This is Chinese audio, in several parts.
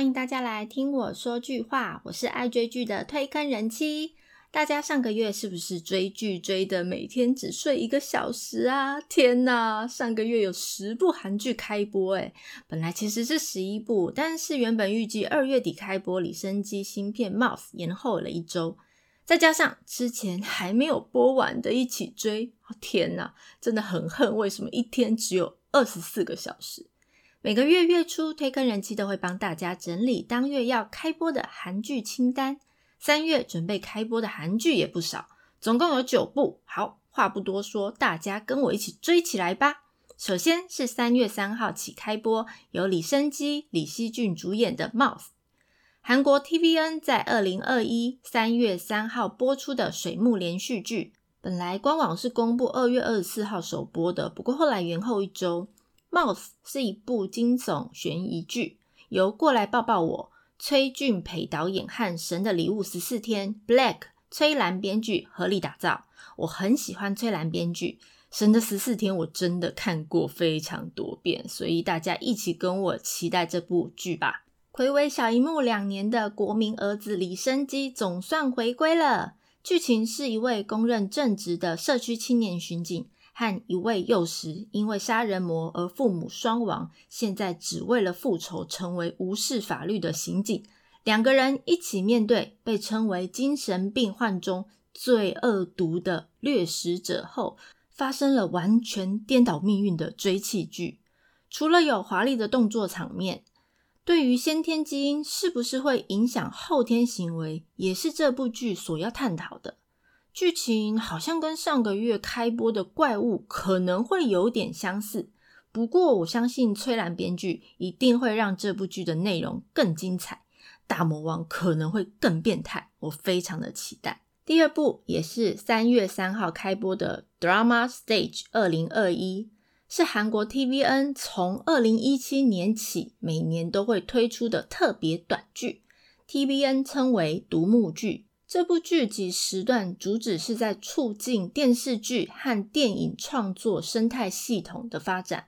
欢迎大家来听我说句话。我是爱追剧的推坑人妻。大家上个月是不是追剧追的每天只睡一个小时啊？天哪！上个月有十部韩剧开播，诶本来其实是十一部，但是原本预计二月底开播李生基新片《Mouse》延后了一周，再加上之前还没有播完的一起追，天哪！真的很恨，为什么一天只有二十四个小时？每个月月初推坑人气都会帮大家整理当月要开播的韩剧清单。三月准备开播的韩剧也不少，总共有九部。好，话不多说，大家跟我一起追起来吧。首先是三月三号起开播，由李生基、李熙俊主演的《Mouse》，韩国 TVN 在二零二一三月三号播出的水幕连续剧。本来官网是公布二月二十四号首播的，不过后来延后一周。《Mouse》是一部惊悚悬疑剧，由过来抱抱我崔俊培导演和《神的礼物十四天》Black 崔兰编剧合力打造。我很喜欢崔兰编剧，《神的十四天》我真的看过非常多遍，所以大家一起跟我期待这部剧吧。暌违小荧幕两年的国民儿子李生基总算回归了。剧情是一位公认正直的社区青年巡警。和一位幼时因为杀人魔而父母双亡，现在只为了复仇成为无视法律的刑警，两个人一起面对被称为精神病患中最恶毒的掠食者后，发生了完全颠倒命运的追气剧。除了有华丽的动作场面，对于先天基因是不是会影响后天行为，也是这部剧所要探讨的。剧情好像跟上个月开播的怪物可能会有点相似，不过我相信崔兰编剧一定会让这部剧的内容更精彩，大魔王可能会更变态，我非常的期待。第二部也是三月三号开播的《Drama Stage 二零二一》，是韩国 TVN 从二零一七年起每年都会推出的特别短剧，TVN 称为独幕剧。这部剧集时段主旨是在促进电视剧和电影创作生态系统的发展，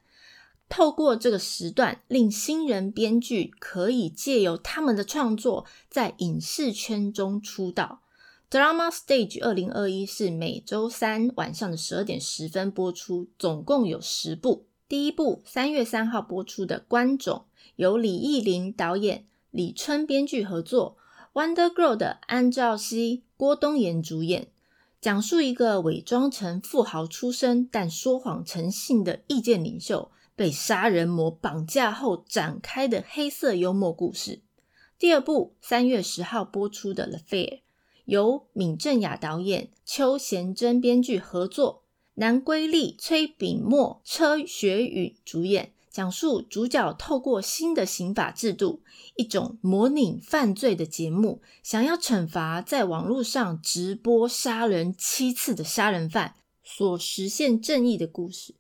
透过这个时段，令新人编剧可以借由他们的创作在影视圈中出道。Drama Stage 二零二一是每周三晚上的十二点十分播出，总共有十部。第一部三月三号播出的《观众》，由李艺林导演、李春编剧合作。Wonder Girl 的安兆熙、郭东延主演，讲述一个伪装成富豪出身但说谎成性的意见领袖，被杀人魔绑架后展开的黑色幽默故事。第二部三月十号播出的《The Fair》，由闵正雅导演、邱贤贞编剧合作，南圭丽、崔炳墨、车学允主演。讲述主角透过新的刑法制度，一种模拟犯罪的节目，想要惩罚在网络上直播杀人七次的杀人犯，所实现正义的故事。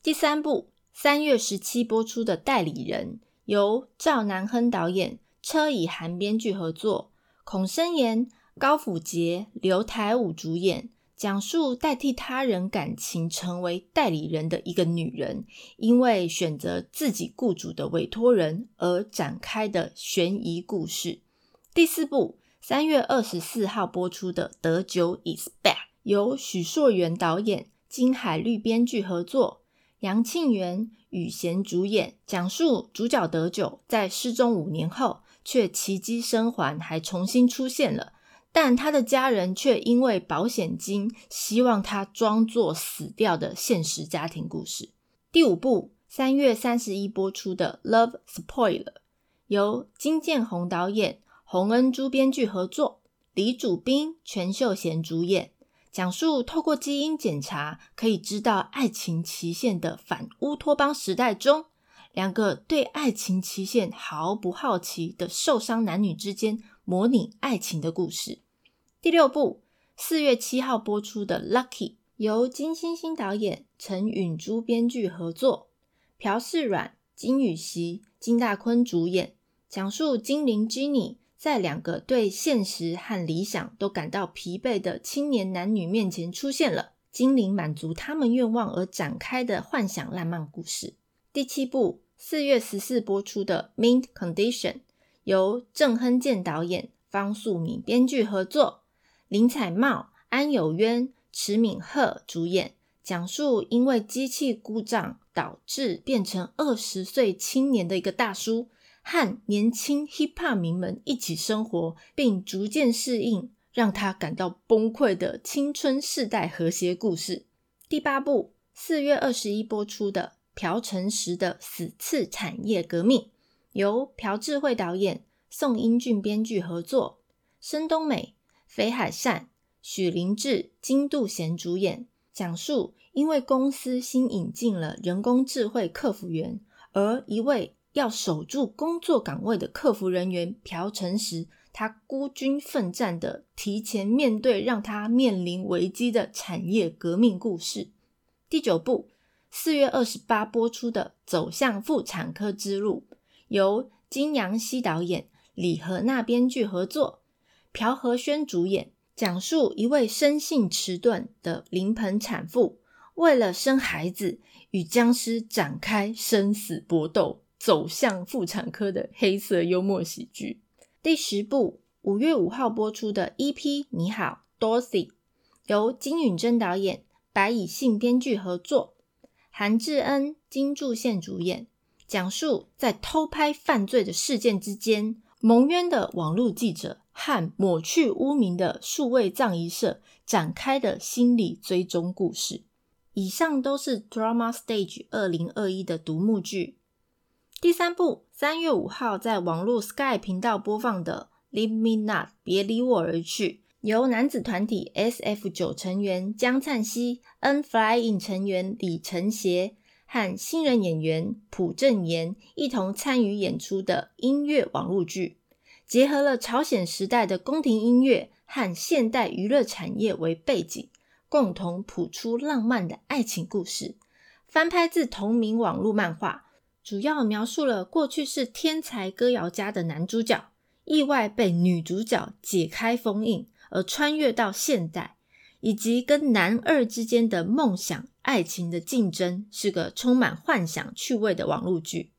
第三部三月十七播出的《代理人》，由赵南亨导演、车以涵编剧合作，孔生言、高辅杰、刘台武主演。讲述代替他人感情成为代理人的一个女人，因为选择自己雇主的委托人而展开的悬疑故事。第四部三月二十四号播出的《德久 is back》，由许硕元导演、金海绿编剧合作，杨庆元、宇贤主演，讲述主角德久在失踪五年后却奇迹生还，还重新出现了。但他的家人却因为保险金，希望他装作死掉的现实家庭故事。第五部三月三十一播出的《Love Spoiler》，由金建宏导演、洪恩珠编剧合作，李主斌、全秀贤主演，讲述透过基因检查可以知道爱情期限的反乌托邦时代中，两个对爱情期限毫不好奇的受伤男女之间模拟爱情的故事。第六部四月七号播出的《Lucky》，由金星星导演、陈允珠编剧合作，朴世软、金宇熙、金大坤主演，讲述精灵 Jenny 在两个对现实和理想都感到疲惫的青年男女面前出现了精灵满足他们愿望而展开的幻想浪漫故事。第七部四月十四播出的《Mint Condition》。由郑亨健导演、方素敏编剧合作，林采茂、安有渊、池敏赫主演，讲述因为机器故障导致变成二十岁青年的一个大叔，和年轻 hiphop 名们一起生活，并逐渐适应，让他感到崩溃的青春世代和谐故事。第八部四月二十一播出的朴成实的死刺产业革命。由朴智慧导演、宋英俊编剧合作，申东美、肥海善、许灵志、金度贤主演，讲述因为公司新引进了人工智慧客服员，而一位要守住工作岗位的客服人员朴成时，他孤军奋战的提前面对让他面临危机的产业革命故事。第九部四月二十八播出的《走向妇产科之路》。由金阳熙导演、李和娜编剧合作，朴和轩主演，讲述一位生性迟钝的临盆产妇，为了生孩子与僵尸展开生死搏斗，走向妇产科的黑色幽默喜剧。第十部五月五号播出的《E.P. 你好，Dorothy》，由金允珍导演、白以信编剧合作，韩智恩、金柱宪主演。讲述在偷拍犯罪的事件之间，蒙冤的网络记者和抹去污名的数位葬仪社展开的心理追踪故事。以上都是 Drama Stage 二零二一的独幕剧。第三部三月五号在网络 Sky 频道播放的《Leave Me Not》，别离我而去，由男子团体 S.F 九成员江灿熙、N Flying 成员李承协。和新人演员朴正妍一同参与演出的音乐网络剧，结合了朝鲜时代的宫廷音乐和现代娱乐产业为背景，共同谱出浪漫的爱情故事。翻拍自同名网络漫画，主要描述了过去是天才歌谣家的男主角，意外被女主角解开封印，而穿越到现代。以及跟男二之间的梦想、爱情的竞争，是个充满幻想趣味的网络剧。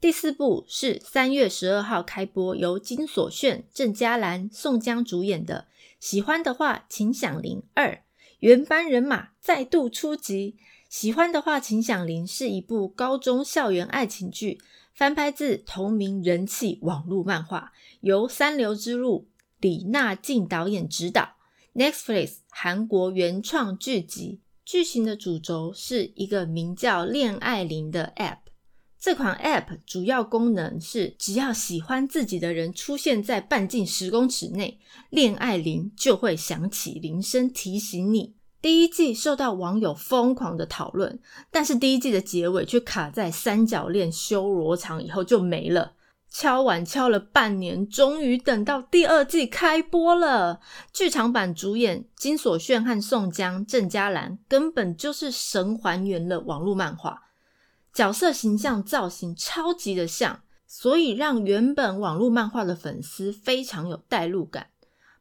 第四部是三月十二号开播，由金所炫、郑嘉兰、宋江主演的《喜欢的话请响铃二》，原班人马再度出击。《喜欢的话请响铃》是一部高中校园爱情剧，翻拍自同名人气网络漫画，由三流之路李娜静导演执导。Netflix 韩国原创剧集，剧情的主轴是一个名叫“恋爱铃”的 App。这款 App 主要功能是，只要喜欢自己的人出现在半径十公尺内，恋爱铃就会响起铃声提醒你。第一季受到网友疯狂的讨论，但是第一季的结尾却卡在三角恋修罗场以后就没了。敲碗敲了半年，终于等到第二季开播了。剧场版主演金所炫和宋江、郑嘉兰根本就是神还原了网络漫画，角色形象造型超级的像，所以让原本网络漫画的粉丝非常有代入感。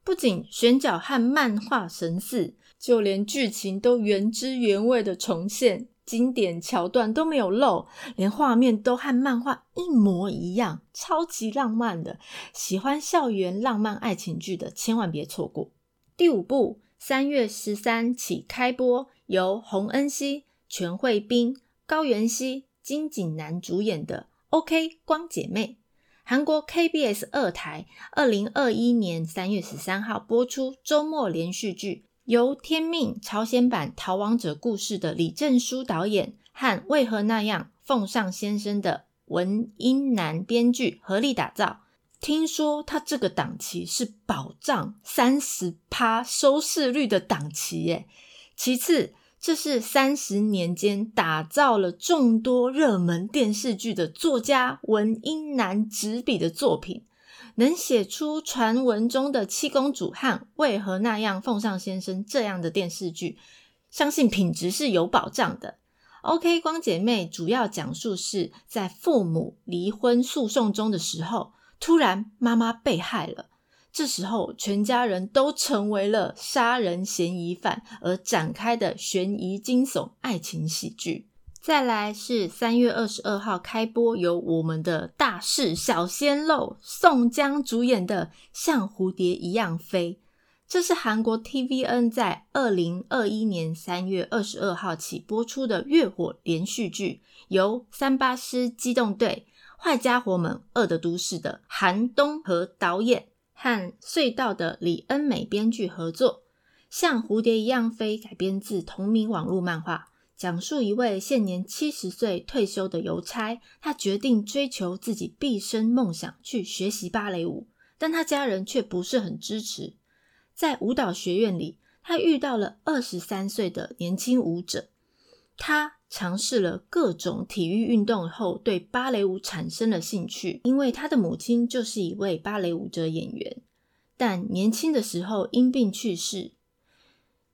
不仅选角和漫画神似，就连剧情都原汁原味的重现。经典桥段都没有漏，连画面都和漫画一模一样，超级浪漫的。喜欢校园浪漫爱情剧的，千万别错过。第五部三月十三起开播，由洪恩熙、全慧彬、高原熙、金景南主演的《OK 光姐妹》，韩国 KBS 二台，二零二一年三月十三号播出周末连续剧。由《天命》朝鲜版《逃亡者》故事的李正书导演和为何那样奉上先生的文英南编剧合力打造。听说他这个档期是保障三十趴收视率的档期耶。其次，这是三十年间打造了众多热门电视剧的作家文英南执笔的作品。能写出传闻中的七公主和为何那样奉上先生这样的电视剧，相信品质是有保障的。OK，光姐妹主要讲述是在父母离婚诉讼中的时候，突然妈妈被害了，这时候全家人都成为了杀人嫌疑犯而展开的悬疑惊悚爱情喜剧。再来是三月二十二号开播，由我们的大势小鲜肉宋江主演的《像蝴蝶一样飞》，这是韩国 TVN 在二零二一年三月二十二号起播出的月火连续剧，由三八师机动队、坏家伙们、恶的都市的韩东和导演和隧道的李恩美编剧合作，《像蝴蝶一样飞》改编自同名网络漫画。讲述一位现年七十岁退休的邮差，他决定追求自己毕生梦想，去学习芭蕾舞，但他家人却不是很支持。在舞蹈学院里，他遇到了二十三岁的年轻舞者，他尝试了各种体育运动后，对芭蕾舞产生了兴趣，因为他的母亲就是一位芭蕾舞者演员，但年轻的时候因病去世。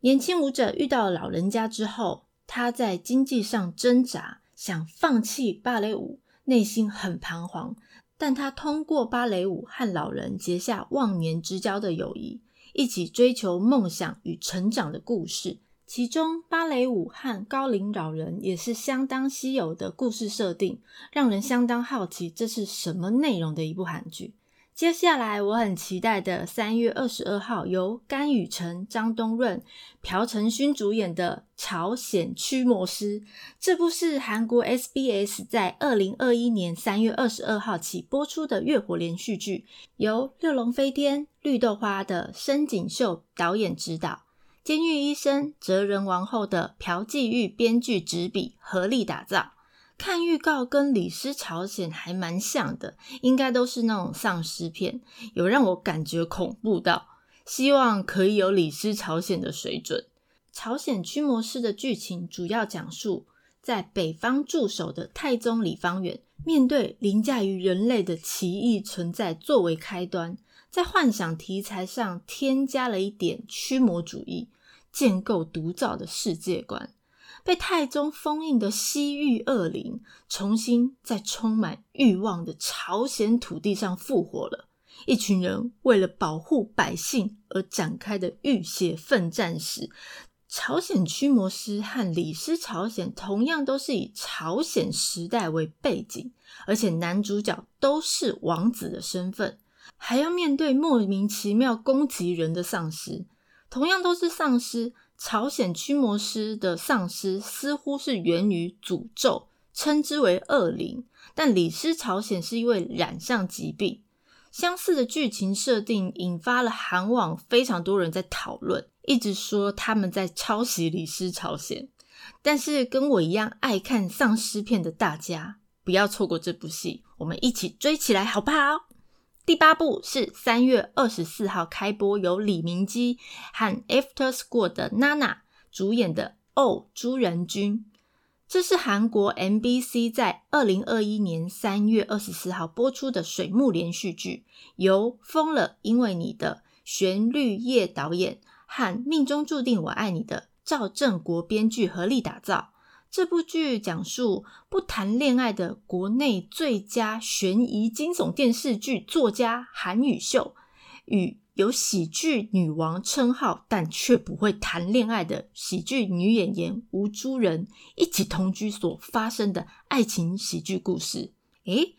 年轻舞者遇到老人家之后。他在经济上挣扎，想放弃芭蕾舞，内心很彷徨。但他通过芭蕾舞和老人结下忘年之交的友谊，一起追求梦想与成长的故事。其中，芭蕾舞和高龄老人也是相当稀有的故事设定，让人相当好奇这是什么内容的一部韩剧。接下来我很期待的三月二十二号由甘雨辰、张东润、朴成勋主演的《朝鲜驱魔师》，这部是韩国 SBS 在二零二一年三月二十二号起播出的月火连续剧，由六龙飞天、绿豆花的申景秀导演指导，监狱医生、哲人王后的朴继玉编剧执笔，合力打造。看预告跟《李尸朝鲜》还蛮像的，应该都是那种丧尸片，有让我感觉恐怖到。希望可以有《李尸朝鲜》的水准。朝鲜驱魔师的剧情主要讲述，在北方驻守的太宗李方远，面对凌驾于人类的奇异存在作为开端，在幻想题材上添加了一点驱魔主义，建构独造的世界观。被太宗封印的西域恶灵，重新在充满欲望的朝鲜土地上复活了。一群人为了保护百姓而展开的浴血奋战史。朝鲜驱魔师和李斯朝鲜同样都是以朝鲜时代为背景，而且男主角都是王子的身份，还要面对莫名其妙攻击人的丧尸，同样都是丧尸。朝鲜驱魔师的丧尸似乎是源于诅咒，称之为恶灵。但李斯朝鲜是一位染上疾病。相似的剧情设定引发了韩网非常多人在讨论，一直说他们在抄袭李斯朝鲜。但是跟我一样爱看丧尸片的大家，不要错过这部戏，我们一起追起来，好不好？第八部是三月二十四号开播，由李明基和 After School 的娜娜主演的《哦，朱仁君》。这是韩国 MBC 在二零二一年三月二十四号播出的水幕连续剧，由疯了因为你的旋律叶导演和命中注定我爱你的赵正国编剧合力打造。这部剧讲述不谈恋爱的国内最佳悬疑惊悚电视剧作家韩宇秀，与有喜剧女王称号但却不会谈恋爱的喜剧女演员吴珠人一起同居所发生的爱情喜剧故事。诶，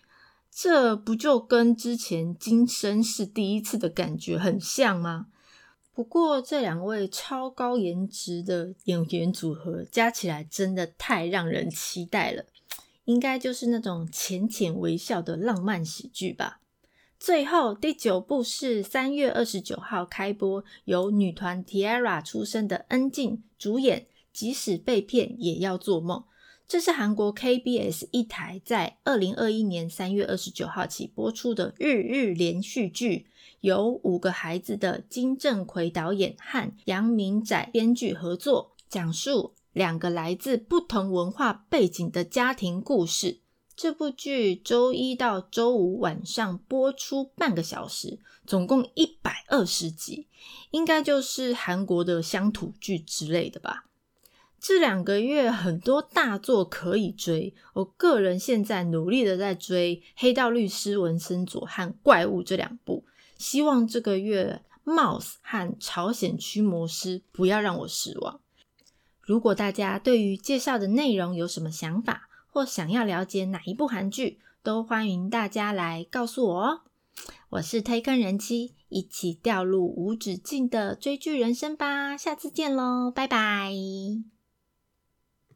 这不就跟之前今生是第一次的感觉很像吗？不过，这两位超高颜值的演员组合加起来真的太让人期待了，应该就是那种浅浅微笑的浪漫喜剧吧。最后，第九部是三月二十九号开播，由女团 Tiara 出身的恩静主演，即使被骗也要做梦。这是韩国 KBS 一台在二零二一年三月二十九号起播出的日日连续剧。由五个孩子的金正奎导演和杨明宰编剧合作，讲述两个来自不同文化背景的家庭故事。这部剧周一到周五晚上播出半个小时，总共一百二十集，应该就是韩国的乡土剧之类的吧。这两个月很多大作可以追，我个人现在努力的在追《黑道律师文森佐》和《怪物》这两部。希望这个月《Mouse》和《朝鲜驱魔师》不要让我失望。如果大家对于介绍的内容有什么想法，或想要了解哪一部韩剧，都欢迎大家来告诉我哦。我是推坑人妻，一起掉入无止境的追剧人生吧！下次见喽，拜拜。